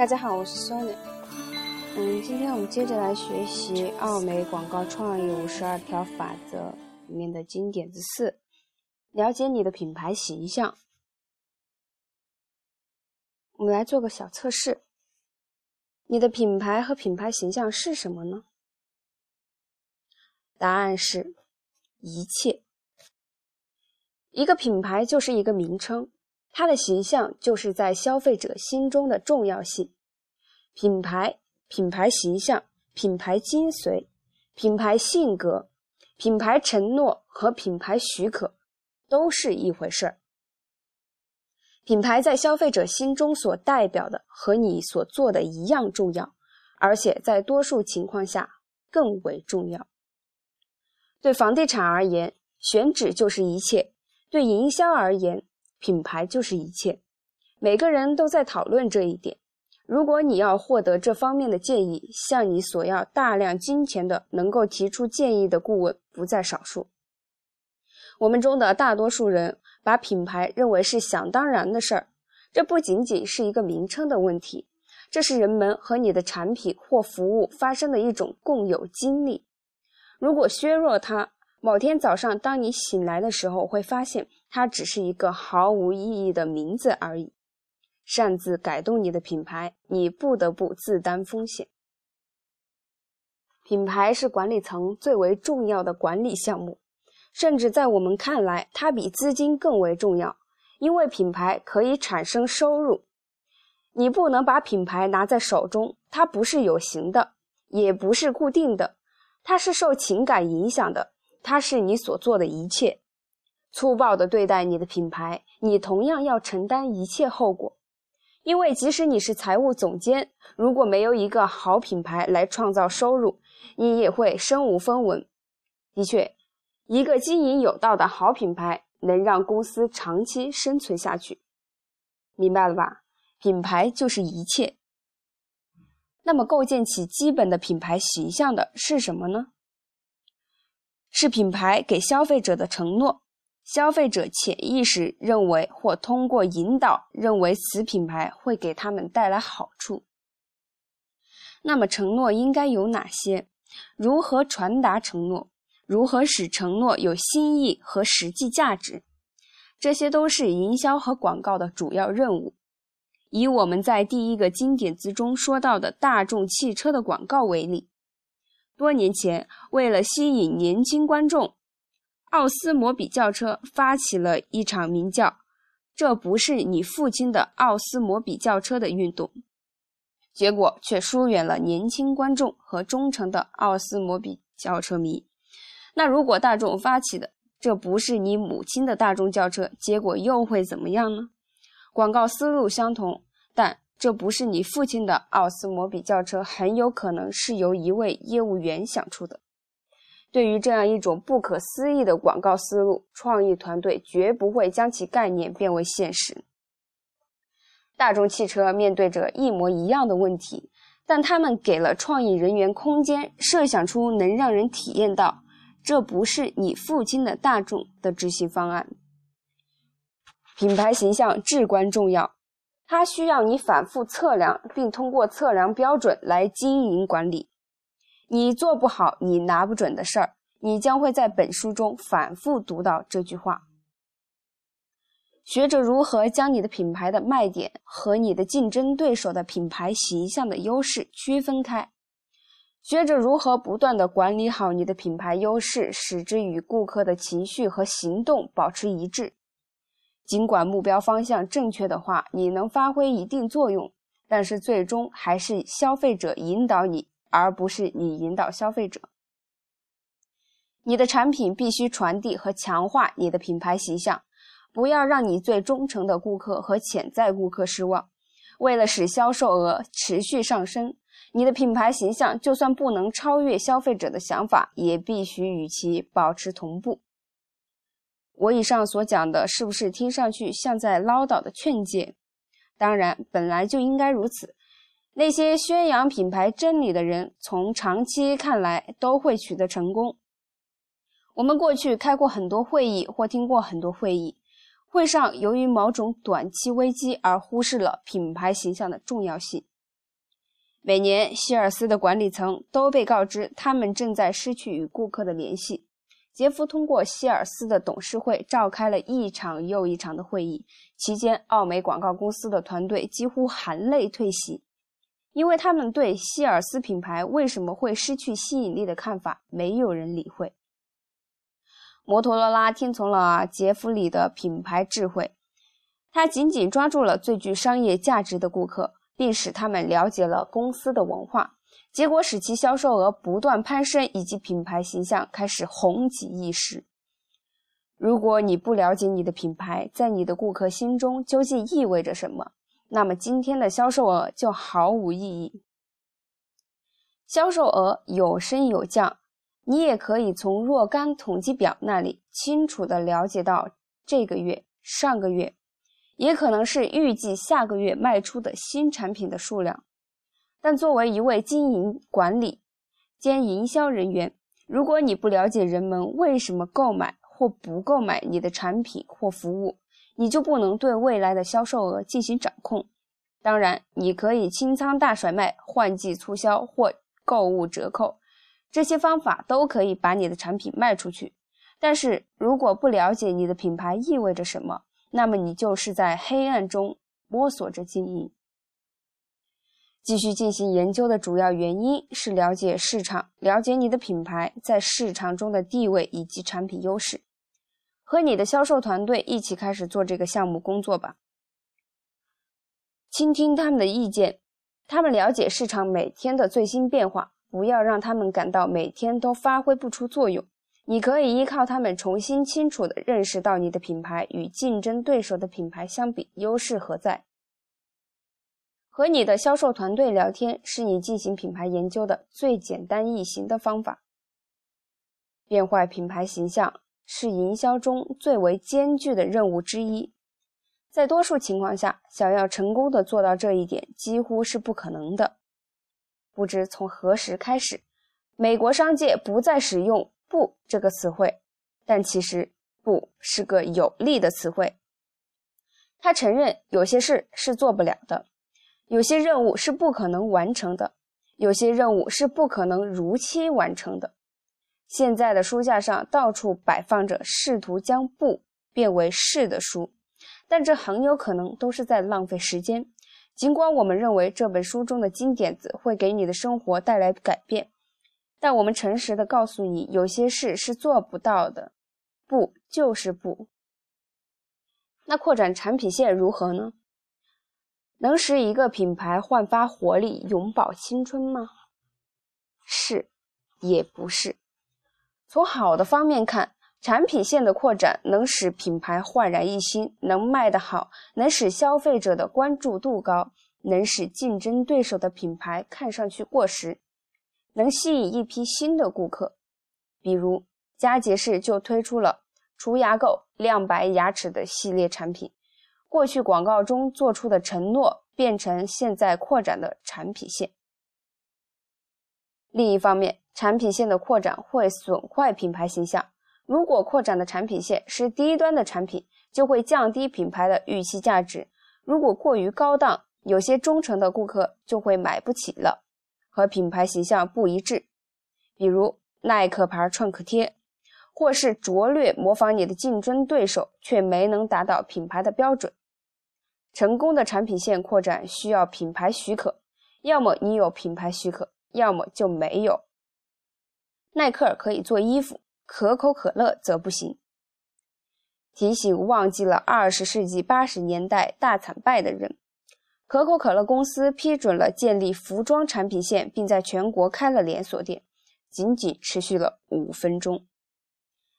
大家好，我是 Sony。嗯，今天我们接着来学习奥美广告创意五十二条法则里面的经典之四：了解你的品牌形象。我们来做个小测试。你的品牌和品牌形象是什么呢？答案是一切。一个品牌就是一个名称。它的形象就是在消费者心中的重要性。品牌、品牌形象、品牌精髓、品牌性格、品牌承诺和品牌许可都是一回事儿。品牌在消费者心中所代表的和你所做的一样重要，而且在多数情况下更为重要。对房地产而言，选址就是一切；对营销而言，品牌就是一切，每个人都在讨论这一点。如果你要获得这方面的建议，向你索要大量金钱的能够提出建议的顾问不在少数。我们中的大多数人把品牌认为是想当然的事儿，这不仅仅是一个名称的问题，这是人们和你的产品或服务发生的一种共有经历。如果削弱它，某天早上当你醒来的时候，会发现。它只是一个毫无意义的名字而已。擅自改动你的品牌，你不得不自担风险。品牌是管理层最为重要的管理项目，甚至在我们看来，它比资金更为重要，因为品牌可以产生收入。你不能把品牌拿在手中，它不是有形的，也不是固定的，它是受情感影响的，它是你所做的一切。粗暴地对待你的品牌，你同样要承担一切后果。因为即使你是财务总监，如果没有一个好品牌来创造收入，你也会身无分文。的确，一个经营有道的好品牌能让公司长期生存下去。明白了吧？品牌就是一切。那么，构建起基本的品牌形象的是什么呢？是品牌给消费者的承诺。消费者潜意识认为，或通过引导认为此品牌会给他们带来好处。那么，承诺应该有哪些？如何传达承诺？如何使承诺有新意和实际价值？这些都是营销和广告的主要任务。以我们在第一个经典之中说到的大众汽车的广告为例，多年前，为了吸引年轻观众。奥斯摩比轿车发起了一场名叫“这不是你父亲的奥斯摩比轿车”的运动，结果却疏远了年轻观众和忠诚的奥斯摩比轿车迷。那如果大众发起的“这不是你母亲的大众轿车”，结果又会怎么样呢？广告思路相同，但“这不是你父亲的奥斯摩比轿车”很有可能是由一位业务员想出的。对于这样一种不可思议的广告思路，创意团队绝不会将其概念变为现实。大众汽车面对着一模一样的问题，但他们给了创意人员空间，设想出能让人体验到“这不是你父亲的大众”的执行方案。品牌形象至关重要，它需要你反复测量，并通过测量标准来经营管理。你做不好，你拿不准的事儿，你将会在本书中反复读到这句话。学着如何将你的品牌的卖点和你的竞争对手的品牌形象的优势区分开，学着如何不断的管理好你的品牌优势，使之与顾客的情绪和行动保持一致。尽管目标方向正确的话，你能发挥一定作用，但是最终还是消费者引导你。而不是你引导消费者。你的产品必须传递和强化你的品牌形象，不要让你最忠诚的顾客和潜在顾客失望。为了使销售额持续上升，你的品牌形象就算不能超越消费者的想法，也必须与其保持同步。我以上所讲的，是不是听上去像在唠叨的劝诫？当然，本来就应该如此。那些宣扬品牌真理的人，从长期看来都会取得成功。我们过去开过很多会议，或听过很多会议，会上由于某种短期危机而忽视了品牌形象的重要性。每年，希尔斯的管理层都被告知他们正在失去与顾客的联系。杰夫通过希尔斯的董事会召开了一场又一场的会议，期间，奥美广告公司的团队几乎含泪退席，因为他们对希尔斯品牌为什么会失去吸引力的看法，没有人理会。摩托罗拉听从了杰弗里的品牌智慧，他紧紧抓住了最具商业价值的顾客。并使他们了解了公司的文化，结果使其销售额不断攀升，以及品牌形象开始红极一时。如果你不了解你的品牌在你的顾客心中究竟意味着什么，那么今天的销售额就毫无意义。销售额有升有降，你也可以从若干统计表那里清楚地了解到这个月、上个月。也可能是预计下个月卖出的新产品的数量，但作为一位经营管理兼营销人员，如果你不了解人们为什么购买或不购买你的产品或服务，你就不能对未来的销售额进行掌控。当然，你可以清仓大甩卖、换季促销或购物折扣，这些方法都可以把你的产品卖出去。但是如果不了解你的品牌意味着什么，那么你就是在黑暗中摸索着经营。继续进行研究的主要原因是了解市场，了解你的品牌在市场中的地位以及产品优势。和你的销售团队一起开始做这个项目工作吧，倾听他们的意见，他们了解市场每天的最新变化，不要让他们感到每天都发挥不出作用。你可以依靠他们重新清楚地认识到你的品牌与竞争对手的品牌相比优势何在。和你的销售团队聊天是你进行品牌研究的最简单易行的方法。变坏品牌形象是营销中最为艰巨的任务之一，在多数情况下，想要成功的做到这一点几乎是不可能的。不知从何时开始，美国商界不再使用。不这个词汇，但其实不是个有力的词汇。他承认有些事是做不了的，有些任务是不可能完成的，有些任务是不可能如期完成的。现在的书架上到处摆放着试图将不变为是的书，但这很有可能都是在浪费时间。尽管我们认为这本书中的金点子会给你的生活带来改变。但我们诚实的告诉你，有些事是做不到的，不就是不？那扩展产品线如何呢？能使一个品牌焕发活力、永葆青春吗？是，也不是。从好的方面看，产品线的扩展能使品牌焕然一新，能卖得好，能使消费者的关注度高，能使竞争对手的品牌看上去过时。能吸引一批新的顾客，比如佳洁士就推出了除牙垢、亮白牙齿的系列产品。过去广告中做出的承诺，变成现在扩展的产品线。另一方面，产品线的扩展会损坏品牌形象。如果扩展的产品线是低端的产品，就会降低品牌的预期价值。如果过于高档，有些忠诚的顾客就会买不起了。和品牌形象不一致，比如耐克牌创可贴，或是拙劣模仿你的竞争对手，却没能达到品牌的标准。成功的产品线扩展需要品牌许可，要么你有品牌许可，要么就没有。耐克可以做衣服，可口可乐则不行。提醒忘记了二十世纪八十年代大惨败的人。可口可乐公司批准了建立服装产品线，并在全国开了连锁店，仅仅持续了五分钟。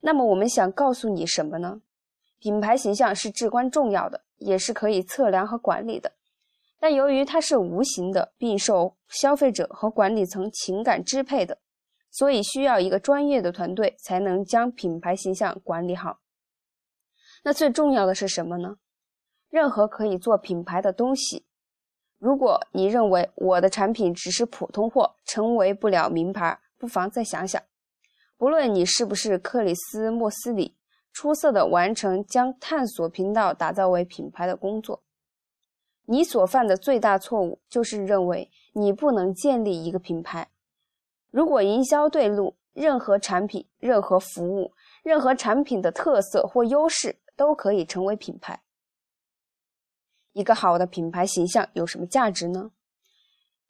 那么我们想告诉你什么呢？品牌形象是至关重要的，也是可以测量和管理的。但由于它是无形的，并受消费者和管理层情感支配的，所以需要一个专业的团队才能将品牌形象管理好。那最重要的是什么呢？任何可以做品牌的东西。如果你认为我的产品只是普通货，成为不了名牌，不妨再想想。不论你是不是克里斯·莫斯里，出色的完成将探索频道打造为品牌的工作，你所犯的最大错误就是认为你不能建立一个品牌。如果营销对路，任何产品、任何服务、任何产品的特色或优势都可以成为品牌。一个好的品牌形象有什么价值呢？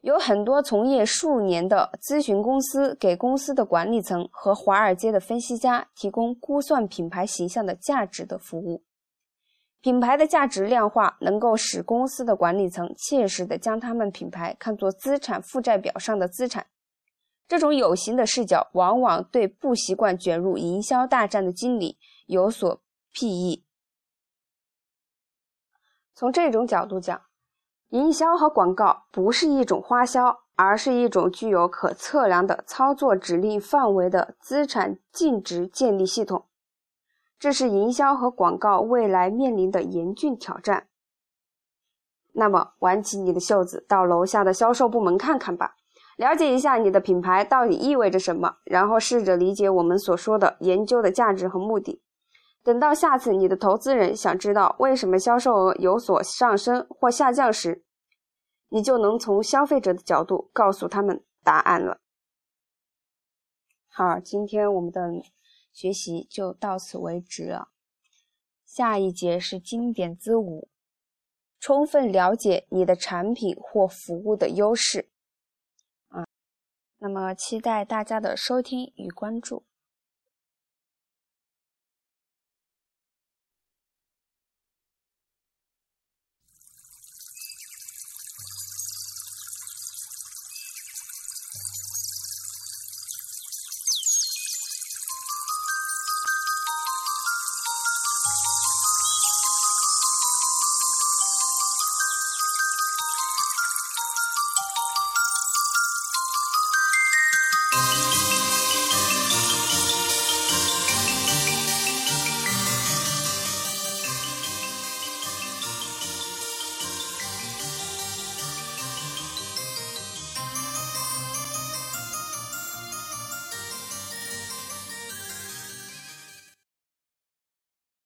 有很多从业数年的咨询公司给公司的管理层和华尔街的分析家提供估算品牌形象的价值的服务。品牌的价值量化能够使公司的管理层切实的将他们品牌看作资产负债表上的资产。这种有形的视角往往对不习惯卷入营销大战的经理有所裨益。从这种角度讲。营销和广告不是一种花销，而是一种具有可测量的操作指令范围的资产净值建立系统。这是营销和广告未来面临的严峻挑战。那么，挽起你的袖子，到楼下的销售部门看看吧，了解一下你的品牌到底意味着什么，然后试着理解我们所说的研究的价值和目的。等到下次你的投资人想知道为什么销售额有所上升或下降时，你就能从消费者的角度告诉他们答案了。好，今天我们的学习就到此为止了。下一节是经典之五，充分了解你的产品或服务的优势。啊，那么期待大家的收听与关注。